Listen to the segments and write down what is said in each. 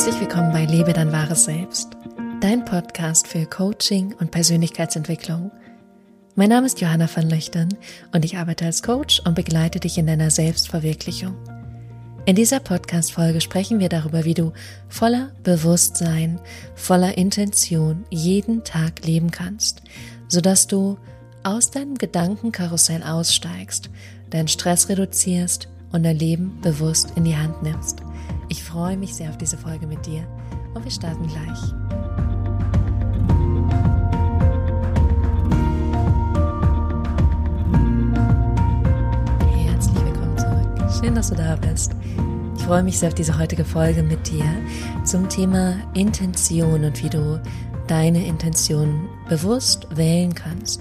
Herzlich willkommen bei Lebe dein wahres Selbst, dein Podcast für Coaching und Persönlichkeitsentwicklung. Mein Name ist Johanna van Löchtern und ich arbeite als Coach und begleite dich in deiner Selbstverwirklichung. In dieser Podcast-Folge sprechen wir darüber, wie du voller Bewusstsein, voller Intention jeden Tag leben kannst, sodass du aus deinem Gedankenkarussell aussteigst, deinen Stress reduzierst und dein Leben bewusst in die Hand nimmst. Ich freue mich sehr auf diese Folge mit dir und wir starten gleich. Herzlich willkommen zurück. Schön, dass du da bist. Ich freue mich sehr auf diese heutige Folge mit dir zum Thema Intention und wie du deine Intention bewusst wählen kannst.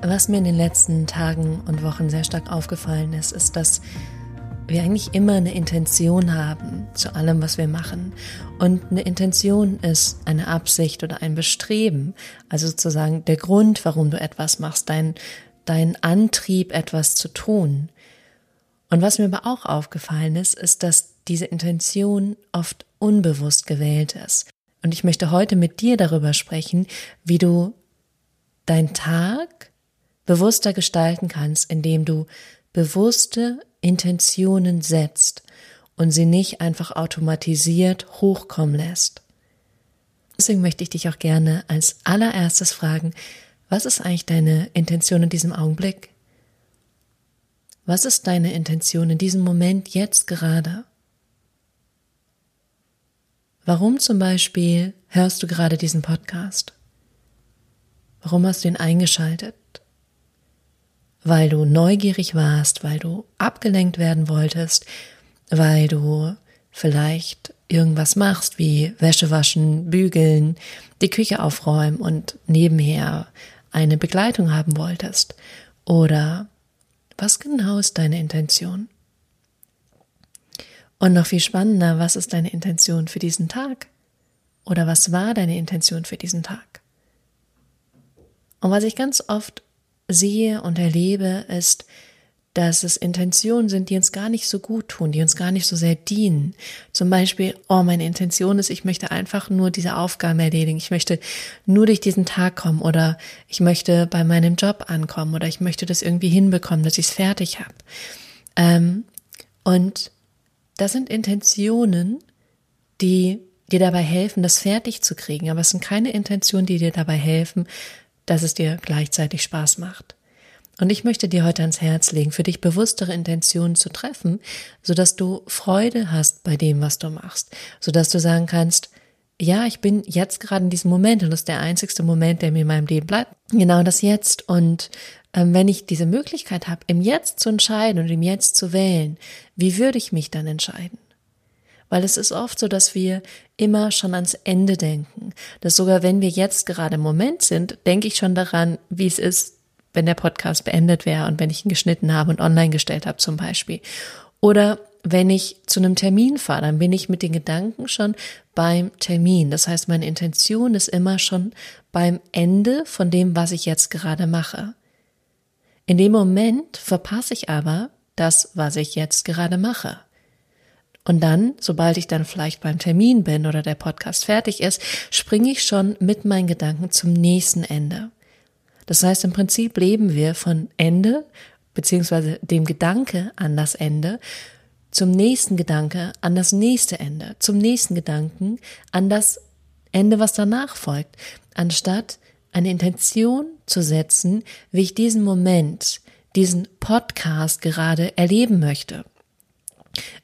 Was mir in den letzten Tagen und Wochen sehr stark aufgefallen ist, ist, dass wir eigentlich immer eine Intention haben zu allem, was wir machen. Und eine Intention ist eine Absicht oder ein Bestreben, also sozusagen der Grund, warum du etwas machst, dein, dein Antrieb, etwas zu tun. Und was mir aber auch aufgefallen ist, ist, dass diese Intention oft unbewusst gewählt ist. Und ich möchte heute mit dir darüber sprechen, wie du deinen Tag bewusster gestalten kannst, indem du bewusste Intentionen setzt und sie nicht einfach automatisiert hochkommen lässt. Deswegen möchte ich dich auch gerne als allererstes fragen, was ist eigentlich deine Intention in diesem Augenblick? Was ist deine Intention in diesem Moment jetzt gerade? Warum zum Beispiel hörst du gerade diesen Podcast? Warum hast du ihn eingeschaltet? Weil du neugierig warst, weil du abgelenkt werden wolltest, weil du vielleicht irgendwas machst, wie Wäsche waschen, bügeln, die Küche aufräumen und nebenher eine Begleitung haben wolltest. Oder was genau ist deine Intention? Und noch viel spannender, was ist deine Intention für diesen Tag? Oder was war deine Intention für diesen Tag? Und was ich ganz oft sehe und erlebe, ist, dass es Intentionen sind, die uns gar nicht so gut tun, die uns gar nicht so sehr dienen. Zum Beispiel, oh, meine Intention ist, ich möchte einfach nur diese Aufgaben erledigen, ich möchte nur durch diesen Tag kommen oder ich möchte bei meinem Job ankommen oder ich möchte das irgendwie hinbekommen, dass ich es fertig habe. Ähm, und das sind Intentionen, die dir dabei helfen, das fertig zu kriegen, aber es sind keine Intentionen, die dir dabei helfen, dass es dir gleichzeitig Spaß macht. Und ich möchte dir heute ans Herz legen, für dich bewusstere Intentionen zu treffen, sodass du Freude hast bei dem, was du machst, sodass du sagen kannst, ja, ich bin jetzt gerade in diesem Moment und das ist der einzigste Moment, der mir in meinem Leben bleibt. Genau das Jetzt. Und ähm, wenn ich diese Möglichkeit habe, im Jetzt zu entscheiden und im Jetzt zu wählen, wie würde ich mich dann entscheiden? Weil es ist oft so, dass wir immer schon ans Ende denken. Dass sogar wenn wir jetzt gerade im Moment sind, denke ich schon daran, wie es ist, wenn der Podcast beendet wäre und wenn ich ihn geschnitten habe und online gestellt habe zum Beispiel. Oder wenn ich zu einem Termin fahre, dann bin ich mit den Gedanken schon beim Termin. Das heißt, meine Intention ist immer schon beim Ende von dem, was ich jetzt gerade mache. In dem Moment verpasse ich aber das, was ich jetzt gerade mache. Und dann, sobald ich dann vielleicht beim Termin bin oder der Podcast fertig ist, springe ich schon mit meinen Gedanken zum nächsten Ende. Das heißt, im Prinzip leben wir von Ende beziehungsweise dem Gedanke an das Ende zum nächsten Gedanke an das nächste Ende, zum nächsten Gedanken an das Ende, was danach folgt, anstatt eine Intention zu setzen, wie ich diesen Moment, diesen Podcast gerade erleben möchte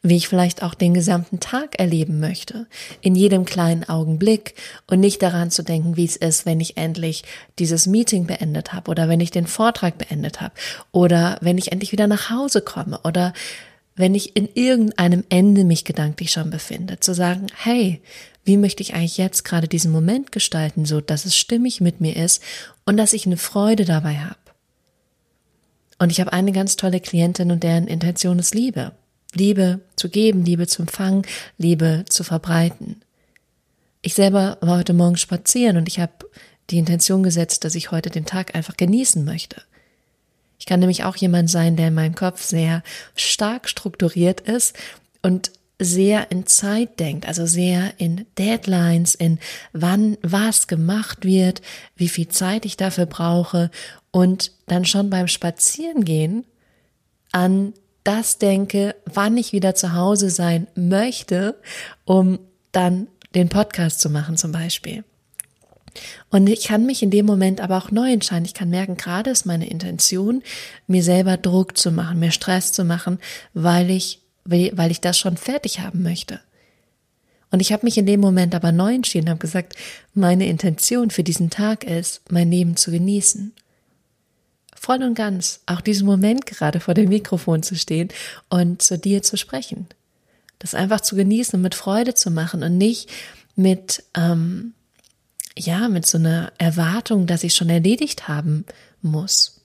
wie ich vielleicht auch den gesamten Tag erleben möchte, in jedem kleinen Augenblick und nicht daran zu denken, wie es ist, wenn ich endlich dieses Meeting beendet habe oder wenn ich den Vortrag beendet habe oder wenn ich endlich wieder nach Hause komme oder wenn ich in irgendeinem Ende mich gedanklich schon befinde, zu sagen, hey, wie möchte ich eigentlich jetzt gerade diesen Moment gestalten, so dass es stimmig mit mir ist und dass ich eine Freude dabei habe. Und ich habe eine ganz tolle Klientin und deren Intention ist Liebe. Liebe zu geben, Liebe zu empfangen, Liebe zu verbreiten. Ich selber war heute Morgen spazieren und ich habe die Intention gesetzt, dass ich heute den Tag einfach genießen möchte. Ich kann nämlich auch jemand sein, der in meinem Kopf sehr stark strukturiert ist und sehr in Zeit denkt, also sehr in Deadlines, in wann was gemacht wird, wie viel Zeit ich dafür brauche und dann schon beim Spazierengehen an das denke, wann ich wieder zu Hause sein möchte, um dann den Podcast zu machen zum Beispiel. Und ich kann mich in dem Moment aber auch neu entscheiden. Ich kann merken, gerade ist meine Intention, mir selber Druck zu machen, mir Stress zu machen, weil ich, weil ich das schon fertig haben möchte. Und ich habe mich in dem Moment aber neu entschieden, habe gesagt, meine Intention für diesen Tag ist, mein Leben zu genießen. Voll und ganz, auch diesen Moment gerade vor dem Mikrofon zu stehen und zu dir zu sprechen. Das einfach zu genießen und mit Freude zu machen und nicht mit, ähm, ja, mit so einer Erwartung, dass ich schon erledigt haben muss.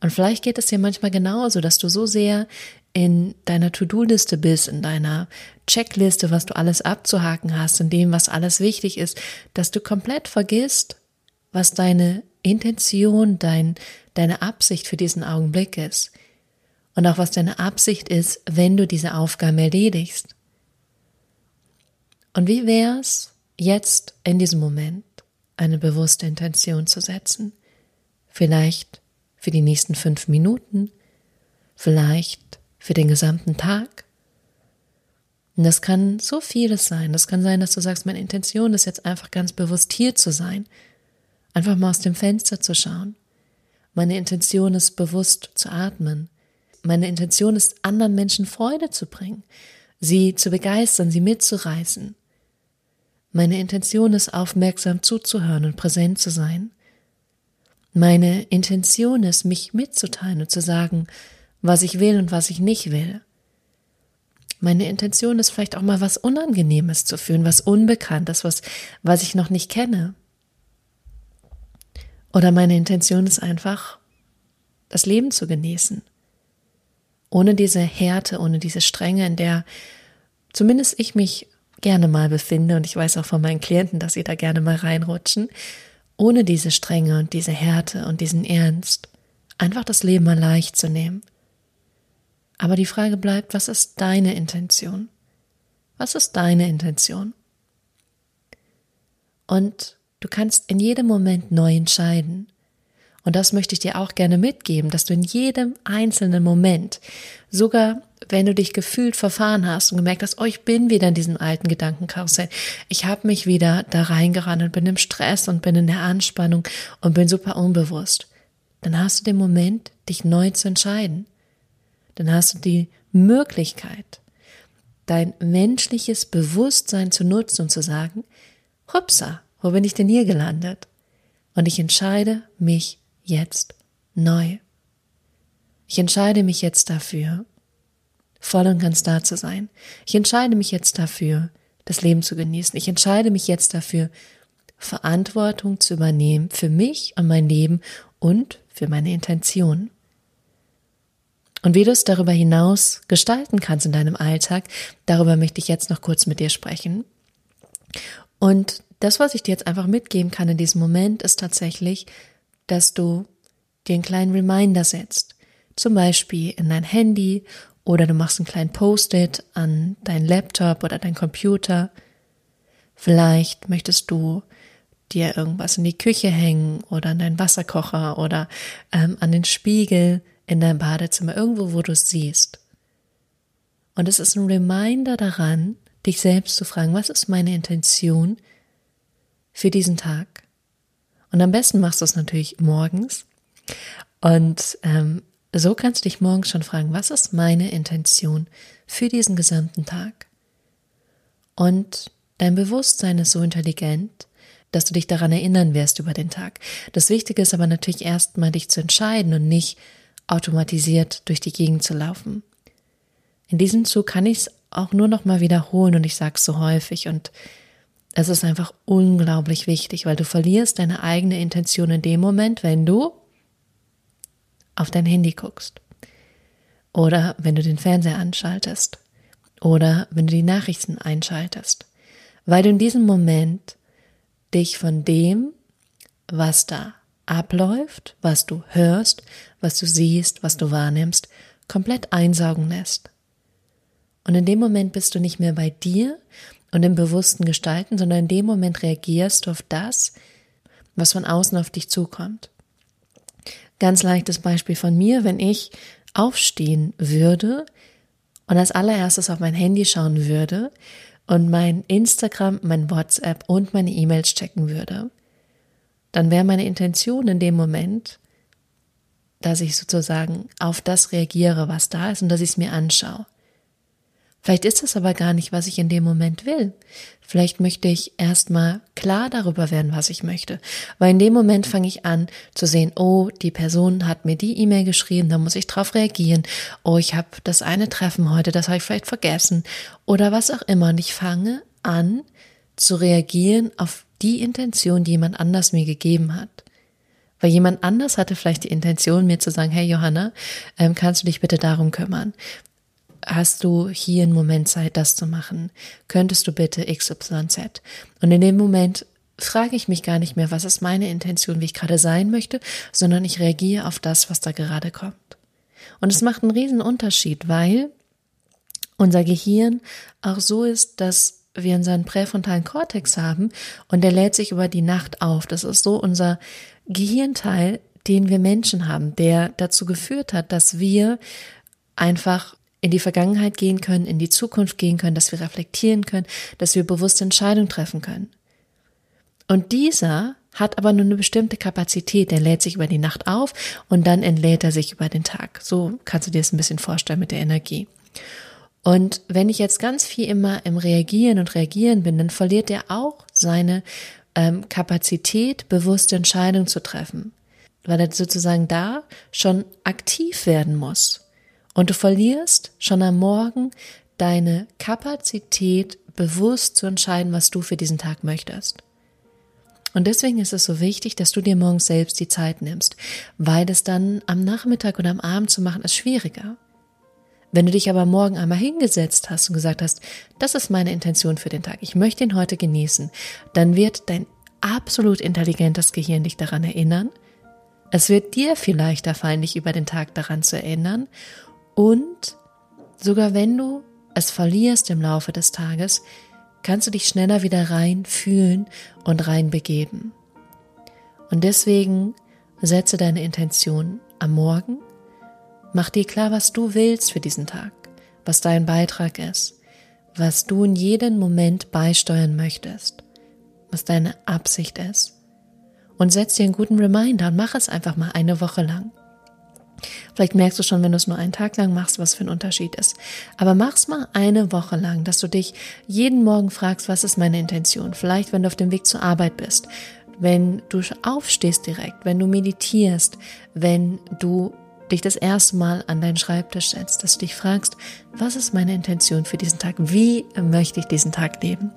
Und vielleicht geht es dir manchmal genauso, dass du so sehr in deiner To-Do-Liste bist, in deiner Checkliste, was du alles abzuhaken hast, in dem, was alles wichtig ist, dass du komplett vergisst, was deine Intention, dein, deine Absicht für diesen Augenblick ist. Und auch was deine Absicht ist, wenn du diese Aufgabe erledigst. Und wie wär's, jetzt in diesem Moment eine bewusste Intention zu setzen. Vielleicht für die nächsten fünf Minuten, vielleicht für den gesamten Tag. Und das kann so vieles sein. Das kann sein, dass du sagst, meine Intention ist jetzt einfach ganz bewusst hier zu sein. Einfach mal aus dem Fenster zu schauen. Meine Intention ist bewusst zu atmen. Meine Intention ist, anderen Menschen Freude zu bringen, sie zu begeistern, sie mitzureißen. Meine Intention ist, aufmerksam zuzuhören und präsent zu sein. Meine Intention ist, mich mitzuteilen und zu sagen, was ich will und was ich nicht will. Meine Intention ist vielleicht auch mal was Unangenehmes zu fühlen, was Unbekanntes, was, was ich noch nicht kenne. Oder meine Intention ist einfach, das Leben zu genießen. Ohne diese Härte, ohne diese Strenge, in der zumindest ich mich gerne mal befinde, und ich weiß auch von meinen Klienten, dass sie da gerne mal reinrutschen, ohne diese Strenge und diese Härte und diesen Ernst, einfach das Leben mal leicht zu nehmen. Aber die Frage bleibt, was ist deine Intention? Was ist deine Intention? Und du kannst in jedem Moment neu entscheiden. Und das möchte ich dir auch gerne mitgeben, dass du in jedem einzelnen Moment, sogar wenn du dich gefühlt verfahren hast und gemerkt hast, oh, ich bin wieder in diesem alten Gedankenkarussell, ich habe mich wieder da reingerannt und bin im Stress und bin in der Anspannung und bin super unbewusst, dann hast du den Moment, dich neu zu entscheiden. Dann hast du die Möglichkeit, dein menschliches Bewusstsein zu nutzen und zu sagen, hupsa, wo bin ich denn hier gelandet? Und ich entscheide mich jetzt neu. Ich entscheide mich jetzt dafür, voll und ganz da zu sein. Ich entscheide mich jetzt dafür, das Leben zu genießen. Ich entscheide mich jetzt dafür, Verantwortung zu übernehmen für mich und mein Leben und für meine Intention. Und wie du es darüber hinaus gestalten kannst in deinem Alltag, darüber möchte ich jetzt noch kurz mit dir sprechen. Und das, was ich dir jetzt einfach mitgeben kann in diesem Moment, ist tatsächlich, dass du dir einen kleinen Reminder setzt. Zum Beispiel in dein Handy oder du machst einen kleinen Post-it an deinen Laptop oder dein Computer. Vielleicht möchtest du dir irgendwas in die Küche hängen oder an deinen Wasserkocher oder ähm, an den Spiegel in deinem Badezimmer, irgendwo, wo du es siehst. Und es ist ein Reminder daran, dich selbst zu fragen, was ist meine Intention für diesen Tag? Und am besten machst du es natürlich morgens. Und ähm, so kannst du dich morgens schon fragen, was ist meine Intention für diesen gesamten Tag? Und dein Bewusstsein ist so intelligent, dass du dich daran erinnern wirst über den Tag. Das Wichtige ist aber natürlich erstmal dich zu entscheiden und nicht automatisiert durch die Gegend zu laufen. In diesem Zug kann ich es auch nur noch mal wiederholen und ich sage es so häufig und es ist einfach unglaublich wichtig, weil du verlierst deine eigene Intention in dem Moment, wenn du auf dein Handy guckst. Oder wenn du den Fernseher anschaltest. Oder wenn du die Nachrichten einschaltest. Weil du in diesem Moment dich von dem, was da abläuft, was du hörst, was du siehst, was du wahrnimmst, komplett einsaugen lässt. Und in dem Moment bist du nicht mehr bei dir und im bewussten Gestalten, sondern in dem Moment reagierst du auf das, was von außen auf dich zukommt. Ganz leichtes Beispiel von mir, wenn ich aufstehen würde und als allererstes auf mein Handy schauen würde und mein Instagram, mein WhatsApp und meine E-Mails checken würde, dann wäre meine Intention in dem Moment, dass ich sozusagen auf das reagiere, was da ist und dass ich es mir anschaue. Vielleicht ist es aber gar nicht, was ich in dem Moment will. Vielleicht möchte ich erstmal klar darüber werden, was ich möchte. Weil in dem Moment fange ich an zu sehen, oh, die Person hat mir die E-Mail geschrieben, da muss ich drauf reagieren. Oh, ich habe das eine Treffen heute, das habe ich vielleicht vergessen. Oder was auch immer. Und ich fange an zu reagieren auf die Intention, die jemand anders mir gegeben hat. Weil jemand anders hatte vielleicht die Intention, mir zu sagen, hey Johanna, ähm, kannst du dich bitte darum kümmern? Hast du hier einen Moment Zeit, das zu machen? Könntest du bitte XYZ? Und in dem Moment frage ich mich gar nicht mehr, was ist meine Intention, wie ich gerade sein möchte, sondern ich reagiere auf das, was da gerade kommt. Und es macht einen riesen Unterschied, weil unser Gehirn auch so ist, dass wir unseren präfrontalen Kortex haben und der lädt sich über die Nacht auf. Das ist so unser Gehirnteil, den wir Menschen haben, der dazu geführt hat, dass wir einfach in die Vergangenheit gehen können, in die Zukunft gehen können, dass wir reflektieren können, dass wir bewusste Entscheidungen treffen können. Und dieser hat aber nur eine bestimmte Kapazität. Der lädt sich über die Nacht auf und dann entlädt er sich über den Tag. So kannst du dir das ein bisschen vorstellen mit der Energie. Und wenn ich jetzt ganz viel immer im Reagieren und Reagieren bin, dann verliert er auch seine ähm, Kapazität, bewusste Entscheidungen zu treffen, weil er sozusagen da schon aktiv werden muss. Und du verlierst schon am Morgen deine Kapazität, bewusst zu entscheiden, was du für diesen Tag möchtest. Und deswegen ist es so wichtig, dass du dir morgens selbst die Zeit nimmst, weil es dann am Nachmittag oder am Abend zu machen ist schwieriger. Wenn du dich aber morgen einmal hingesetzt hast und gesagt hast, das ist meine Intention für den Tag, ich möchte ihn heute genießen, dann wird dein absolut intelligentes Gehirn dich daran erinnern. Es wird dir viel leichter fallen, dich über den Tag daran zu erinnern und sogar wenn du es verlierst im Laufe des Tages, kannst du dich schneller wieder rein fühlen und rein begeben. Und deswegen setze deine Intention am Morgen, mach dir klar, was du willst für diesen Tag, was dein Beitrag ist, was du in jedem Moment beisteuern möchtest, was deine Absicht ist. Und setz dir einen guten Reminder und mach es einfach mal eine Woche lang. Vielleicht merkst du schon, wenn du es nur einen Tag lang machst, was für ein Unterschied ist. Aber mach's mal eine Woche lang, dass du dich jeden Morgen fragst, was ist meine Intention? Vielleicht, wenn du auf dem Weg zur Arbeit bist, wenn du aufstehst direkt, wenn du meditierst, wenn du dich das erste Mal an deinen Schreibtisch setzt, dass du dich fragst, was ist meine Intention für diesen Tag? Wie möchte ich diesen Tag leben?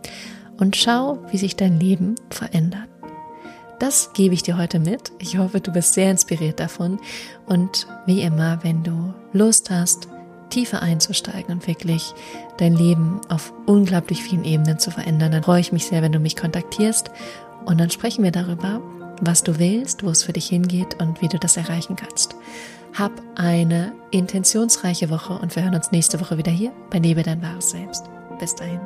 Und schau, wie sich dein Leben verändert. Das gebe ich dir heute mit. Ich hoffe, du bist sehr inspiriert davon. Und wie immer, wenn du Lust hast, tiefer einzusteigen und wirklich dein Leben auf unglaublich vielen Ebenen zu verändern, dann freue ich mich sehr, wenn du mich kontaktierst und dann sprechen wir darüber, was du willst, wo es für dich hingeht und wie du das erreichen kannst. Hab eine intentionsreiche Woche und wir hören uns nächste Woche wieder hier bei Lebe dein wahres Selbst. Bis dahin.